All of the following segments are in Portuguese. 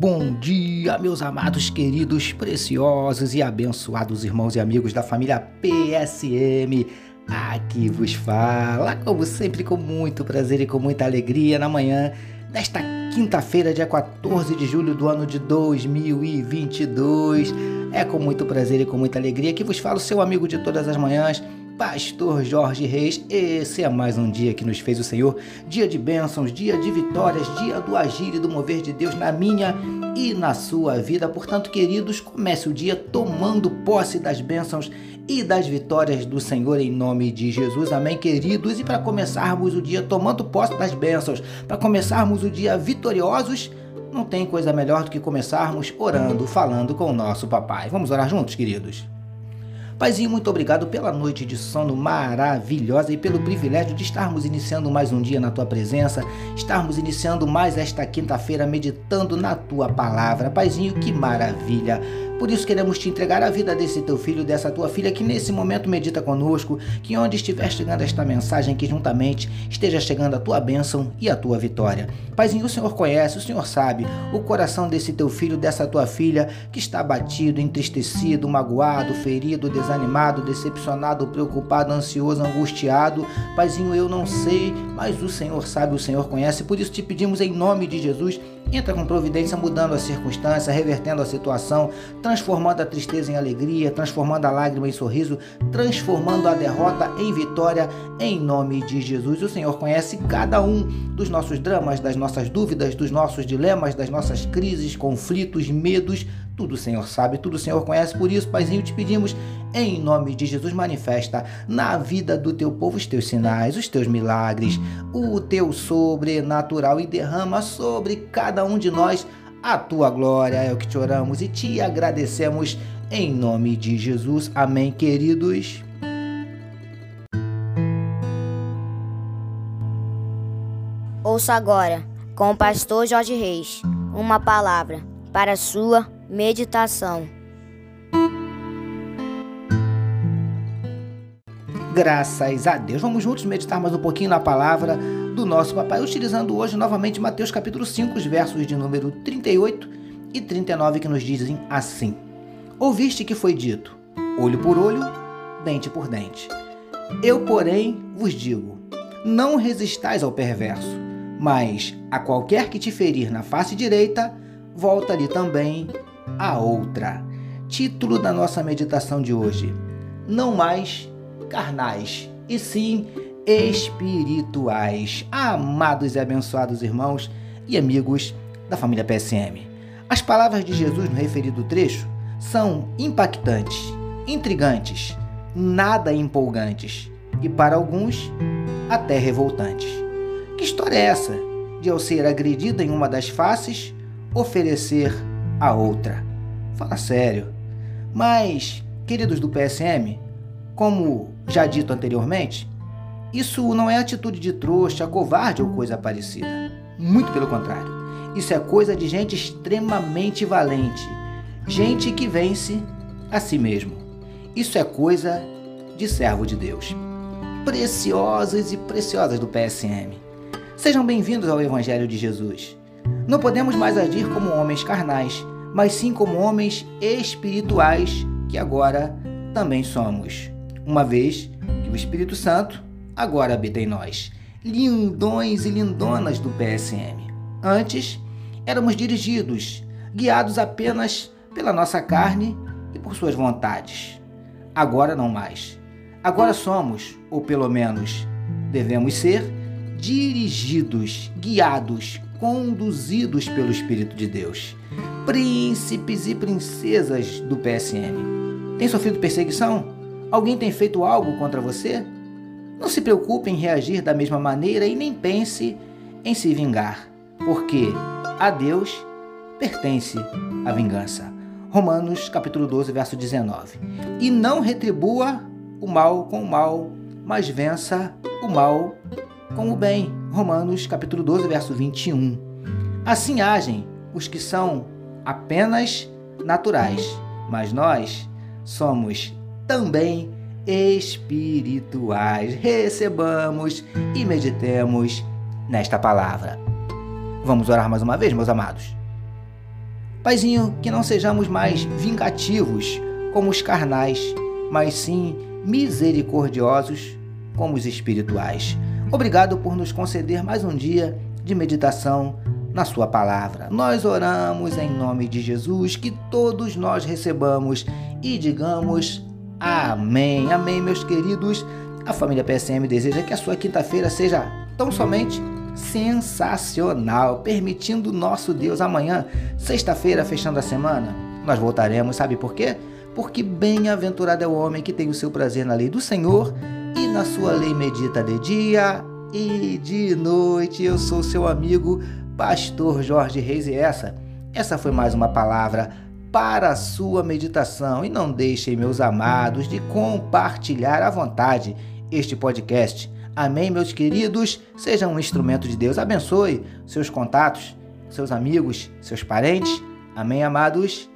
Bom dia, meus amados, queridos, preciosos e abençoados irmãos e amigos da família PSM. Aqui vos fala, como sempre, com muito prazer e com muita alegria na manhã desta quinta-feira, dia 14 de julho do ano de 2022. É com muito prazer e com muita alegria que vos falo, seu amigo de todas as manhãs Pastor Jorge Reis, esse é mais um dia que nos fez o Senhor, dia de bênçãos, dia de vitórias, dia do agir e do mover de Deus na minha e na sua vida. Portanto, queridos, comece o dia tomando posse das bênçãos e das vitórias do Senhor em nome de Jesus. Amém, queridos? E para começarmos o dia tomando posse das bênçãos, para começarmos o dia vitoriosos, não tem coisa melhor do que começarmos orando, falando com o nosso papai. Vamos orar juntos, queridos? Paizinho, muito obrigado pela noite de sono maravilhosa e pelo privilégio de estarmos iniciando mais um dia na tua presença, estarmos iniciando mais esta quinta-feira meditando na tua palavra. Paizinho, que maravilha! Por isso queremos te entregar a vida desse teu filho, dessa tua filha que nesse momento medita conosco, que onde estiver chegando esta mensagem, que juntamente esteja chegando a tua bênção e a tua vitória. Paizinho, o Senhor conhece, o Senhor sabe o coração desse teu filho, dessa tua filha que está abatido, entristecido, magoado, ferido, desanimado, decepcionado, preocupado, ansioso, angustiado. Paizinho, eu não sei, mas o Senhor sabe, o Senhor conhece. Por isso te pedimos em nome de Jesus, entra com providência, mudando a circunstância, revertendo a situação, transformando a tristeza em alegria, transformando a lágrima em sorriso, transformando a derrota em vitória, em nome de Jesus. O Senhor conhece cada um dos nossos dramas, das nossas dúvidas, dos nossos dilemas, das nossas crises, conflitos, medos. Tudo o Senhor sabe, tudo o Senhor conhece. Por isso, Paizinho, te pedimos, em nome de Jesus, manifesta na vida do teu povo os teus sinais, os teus milagres, o teu sobrenatural e derrama sobre cada um de nós a tua glória é o que te oramos e te agradecemos em nome de Jesus. Amém, queridos. Ouça agora, com o pastor Jorge Reis, uma palavra para sua meditação. Graças a Deus. Vamos juntos meditar mais um pouquinho na palavra do nosso papai, utilizando hoje novamente Mateus capítulo 5, os versos de número 38 e 39 que nos dizem assim: Ouviste que foi dito: olho por olho, dente por dente. Eu, porém, vos digo: não resistais ao perverso, mas a qualquer que te ferir na face direita, volta-lhe também a outra. Título da nossa meditação de hoje: Não mais carnais, e sim espirituais. Amados e abençoados irmãos e amigos da família PSM. As palavras de Jesus no referido trecho são impactantes, intrigantes, nada empolgantes e, para alguns, até revoltantes. Que história é essa de, ao ser agredida em uma das faces, oferecer a outra? Fala sério. Mas, queridos do PSM, como já dito anteriormente, isso não é atitude de trouxa, covarde ou coisa parecida. Muito pelo contrário. Isso é coisa de gente extremamente valente, gente que vence a si mesmo. Isso é coisa de servo de Deus. Preciosos e preciosas do PSM. Sejam bem-vindos ao Evangelho de Jesus. Não podemos mais agir como homens carnais, mas sim como homens espirituais, que agora também somos, uma vez que o Espírito Santo agora habita em nós, lindões e lindonas do PSM. Antes, éramos dirigidos, guiados apenas pela nossa carne e por suas vontades. Agora não mais. Agora somos, ou pelo menos devemos ser, dirigidos, guiados, conduzidos pelo Espírito de Deus. Príncipes e princesas do PSM. Tem sofrido perseguição? Alguém tem feito algo contra você? Não se preocupe em reagir da mesma maneira e nem pense em se vingar, porque a Deus pertence a vingança. Romanos capítulo 12, verso 19. E não retribua o mal com o mal, mas vença o mal com o bem. Romanos capítulo 12, verso 21. Assim agem os que são apenas naturais, mas nós somos também espirituais. Recebamos e meditemos nesta palavra. Vamos orar mais uma vez, meus amados. Paizinho, que não sejamos mais vingativos como os carnais, mas sim misericordiosos como os espirituais. Obrigado por nos conceder mais um dia de meditação na Sua palavra. Nós oramos em nome de Jesus, que todos nós recebamos e digamos amém. Amém, meus queridos. A família PSM deseja que a sua quinta-feira seja tão somente sensacional, permitindo nosso Deus amanhã, sexta-feira, fechando a semana. Nós voltaremos, sabe por quê? Porque bem-aventurado é o homem que tem o seu prazer na lei do Senhor na sua lei medita de dia e de noite. Eu sou seu amigo, pastor Jorge Reis e essa, essa foi mais uma palavra para a sua meditação. E não deixem, meus amados, de compartilhar à vontade este podcast. Amém, meus queridos? Seja um instrumento de Deus. Abençoe seus contatos, seus amigos, seus parentes. Amém, amados?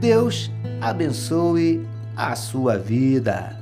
Deus abençoe a sua vida.